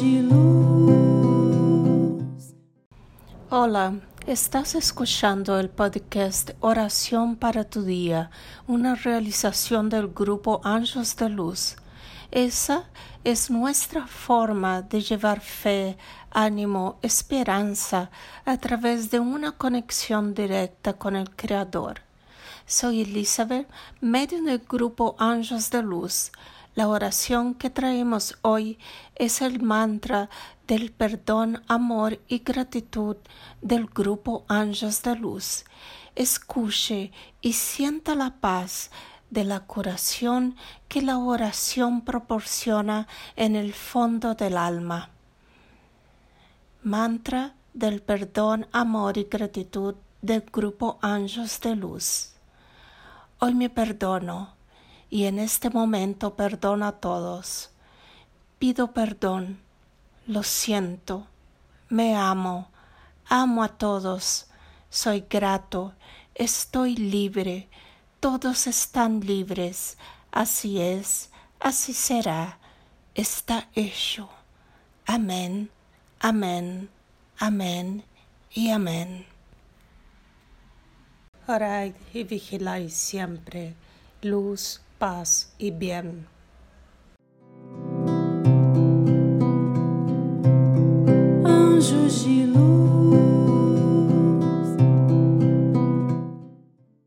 de luz. Hola, estás escuchando el podcast Oración para tu Día, una realización del grupo Anjos de Luz. Esa es nuestra forma de llevar fe, ánimo, esperanza a través de una conexión directa con el Creador. Soy Elizabeth, medio del grupo Anjos de Luz la oración que traemos hoy es el mantra del perdón, amor y gratitud del grupo Ángeles de Luz. Escuche y sienta la paz de la curación que la oración proporciona en el fondo del alma. Mantra del perdón, amor y gratitud del grupo Ángeles de Luz. Hoy me perdono y en este momento perdono a todos. Pido perdón, lo siento, me amo, amo a todos, soy grato, estoy libre, todos están libres, así es, así será, está hecho. Amén, amén, amén y amén. Orad y vigiláis siempre, luz, paz y bien.